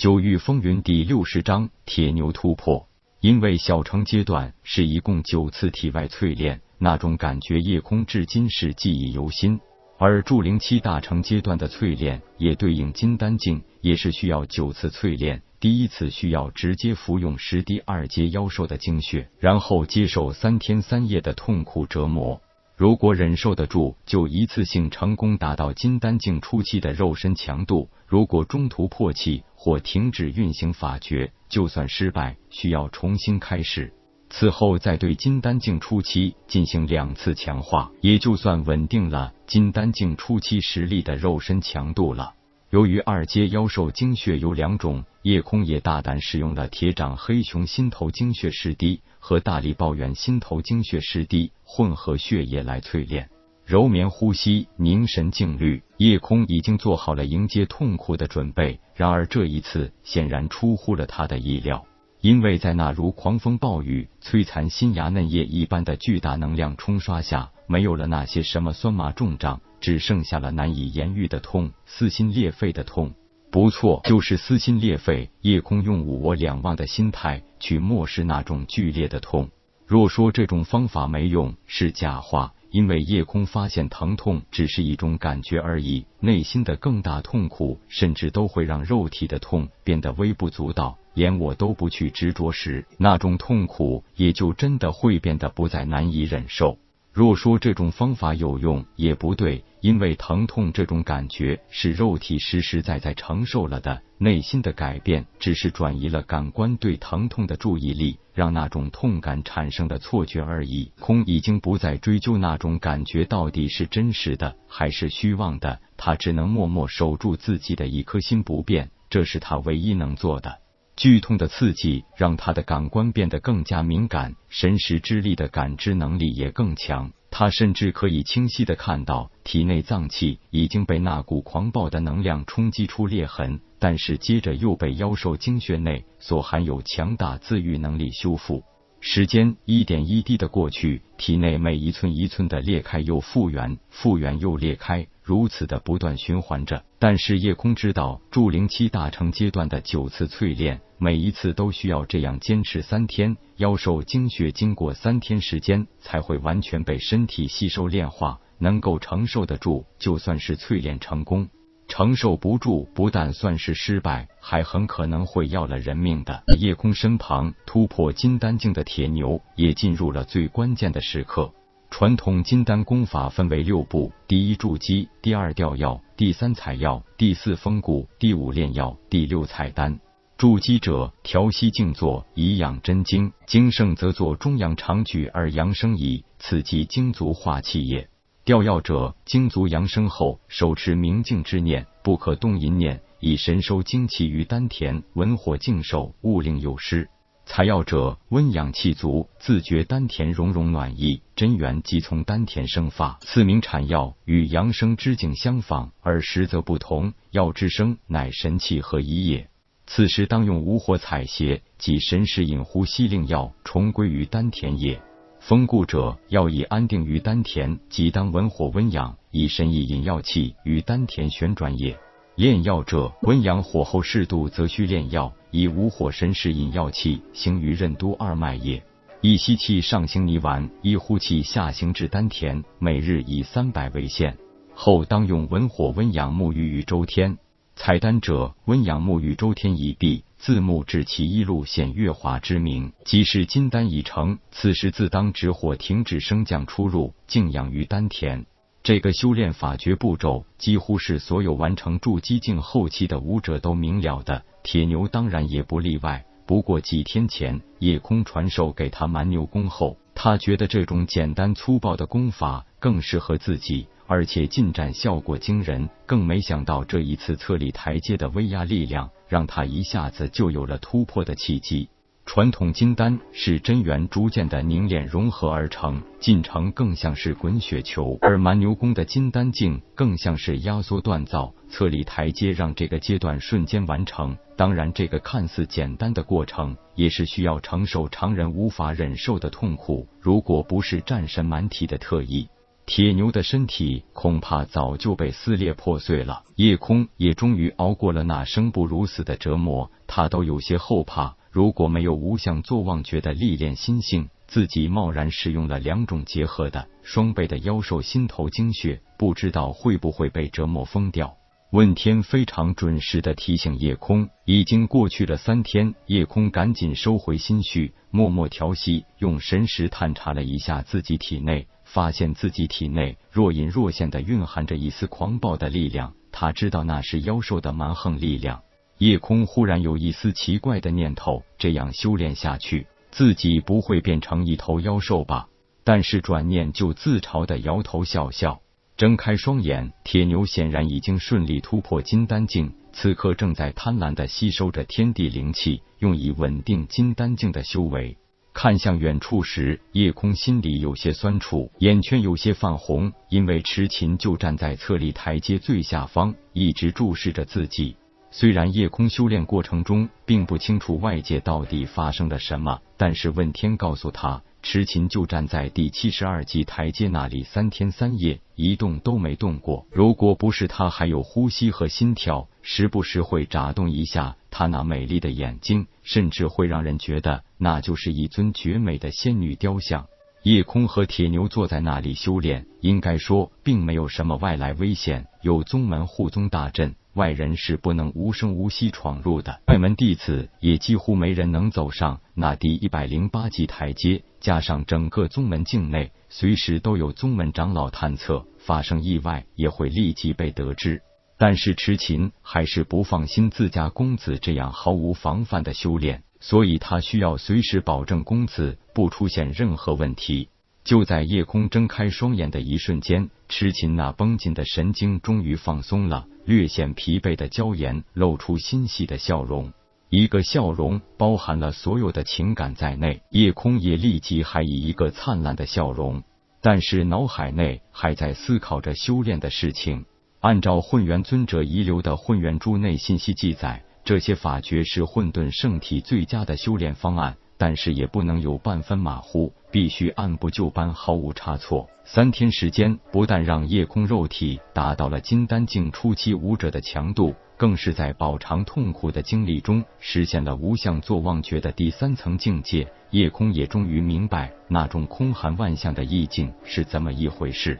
九域风云第六十章铁牛突破。因为小成阶段是一共九次体外淬炼，那种感觉夜空至今是记忆犹新。而筑灵期大成阶段的淬炼也对应金丹境，也是需要九次淬炼。第一次需要直接服用十滴二阶妖兽的精血，然后接受三天三夜的痛苦折磨。如果忍受得住，就一次性成功达到金丹境初期的肉身强度；如果中途破气或停止运行法诀，就算失败，需要重新开始。此后再对金丹境初期进行两次强化，也就算稳定了金丹境初期实力的肉身强度了。由于二阶妖兽精血有两种，夜空也大胆使用了铁掌黑熊心头精血十滴和大力抱怨心头精血十滴混合血液来淬炼。柔绵呼吸，凝神静虑，夜空已经做好了迎接痛苦的准备。然而这一次显然出乎了他的意料，因为在那如狂风暴雨、摧残新芽嫩叶一般的巨大能量冲刷下，没有了那些什么酸麻重胀。只剩下了难以言喻的痛，撕心裂肺的痛。不错，就是撕心裂肺。夜空用物我两忘的心态去漠视那种剧烈的痛。若说这种方法没用，是假话。因为夜空发现疼痛只是一种感觉而已，内心的更大痛苦，甚至都会让肉体的痛变得微不足道。连我都不去执着时，那种痛苦也就真的会变得不再难以忍受。若说这种方法有用，也不对，因为疼痛这种感觉是肉体实实在在承受了的，内心的改变只是转移了感官对疼痛的注意力，让那种痛感产生的错觉而已。空已经不再追究那种感觉到底是真实的还是虚妄的，他只能默默守住自己的一颗心不变，这是他唯一能做的。剧痛的刺激让他的感官变得更加敏感，神识之力的感知能力也更强。他甚至可以清晰的看到体内脏器已经被那股狂暴的能量冲击出裂痕，但是接着又被妖兽精血内所含有强大自愈能力修复。时间一点一滴的过去，体内每一寸一寸的裂开又复原，复原又裂开。如此的不断循环着，但是夜空知道，筑灵期大成阶段的九次淬炼，每一次都需要这样坚持三天。妖兽精血经过三天时间，才会完全被身体吸收炼化，能够承受得住，就算是淬炼成功；承受不住，不但算是失败，还很可能会要了人命的。夜空身旁突破金丹境的铁牛，也进入了最关键的时刻。传统金丹功法分为六步：第一筑基，第二吊药，第三采药，第四封固，第五炼药，第六采丹。筑基者，调息静坐，以养真经；精盛则作中阳长举而阳生矣，此即精足化气也。吊药者，精足阳生后，手持明镜之念，不可动淫念，以神收精气于丹田，文火静守，勿令有失。采药者，温养气足，自觉丹田融融暖意，真元即从丹田生发。此名产药，与阳生之境相仿，而实则不同。药之生，乃神气合一也。此时当用无火采邪，即神识引呼吸，令药重归于丹田也。封固者，药以安定于丹田，即当文火温养，以神意引药气于丹田旋转也。炼药者，温阳火候适度，则需炼药。以无火神识引药气行于任督二脉也。一吸气上行泥丸，一呼气下行至丹田，每日以三百为限。后当用文火温养沐浴于周天。采丹者，温养沐浴周天已毕，自沐至其一路显月华之明，即是金丹已成。此时自当止火，停止升降出入，静养于丹田。这个修炼法诀步骤，几乎是所有完成筑基境后期的武者都明了的，铁牛当然也不例外。不过几天前，夜空传授给他蛮牛功后，他觉得这种简单粗暴的功法更适合自己，而且进展效果惊人。更没想到这一次测力台阶的威压力量，让他一下子就有了突破的契机。传统金丹是真元逐渐的凝练融合而成，进程更像是滚雪球；而蛮牛宫的金丹境更像是压缩锻造，测立台阶让这个阶段瞬间完成。当然，这个看似简单的过程，也是需要承受常人无法忍受的痛苦。如果不是战神蛮体的特异。铁牛的身体恐怕早就被撕裂破碎了。夜空也终于熬过了那生不如死的折磨，他都有些后怕。如果没有无相坐忘诀的历练心性，自己贸然使用了两种结合的双倍的妖兽心头精血，不知道会不会被折磨疯掉。问天非常准时的提醒叶空，已经过去了三天。叶空赶紧收回心绪，默默调息，用神识探查了一下自己体内，发现自己体内若隐若现的蕴含着一丝狂暴的力量。他知道那是妖兽的蛮横力量。叶空忽然有一丝奇怪的念头：这样修炼下去。自己不会变成一头妖兽吧？但是转念就自嘲的摇头笑笑，睁开双眼。铁牛显然已经顺利突破金丹境，此刻正在贪婪的吸收着天地灵气，用以稳定金丹境的修为。看向远处时，夜空心里有些酸楚，眼圈有些泛红，因为痴琴就站在侧立台阶最下方，一直注视着自己。虽然夜空修炼过程中并不清楚外界到底发生了什么，但是问天告诉他，痴琴就站在第七十二级台阶那里，三天三夜一动都没动过。如果不是他还有呼吸和心跳，时不时会眨动一下他那美丽的眼睛，甚至会让人觉得那就是一尊绝美的仙女雕像。夜空和铁牛坐在那里修炼，应该说并没有什么外来危险，有宗门护宗大阵。外人是不能无声无息闯入的，外门弟子也几乎没人能走上那第一百零八级台阶。加上整个宗门境内，随时都有宗门长老探测，发生意外也会立即被得知。但是痴琴还是不放心自家公子这样毫无防范的修炼，所以他需要随时保证公子不出现任何问题。就在夜空睁开双眼的一瞬间，痴琴那绷紧的神经终于放松了。略显疲惫的娇颜露出欣喜的笑容，一个笑容包含了所有的情感在内。夜空也立即还以一个灿烂的笑容，但是脑海内还在思考着修炼的事情。按照混元尊者遗留的混元珠内信息记载，这些法诀是混沌圣体最佳的修炼方案。但是也不能有半分马虎，必须按部就班，毫无差错。三天时间，不但让夜空肉体达到了金丹境初期武者的强度，更是在饱尝痛苦的经历中实现了无相坐忘觉的第三层境界。夜空也终于明白那种空含万象的意境是怎么一回事。